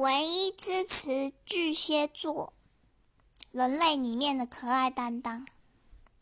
唯一支持巨蟹座人类里面的可爱担当。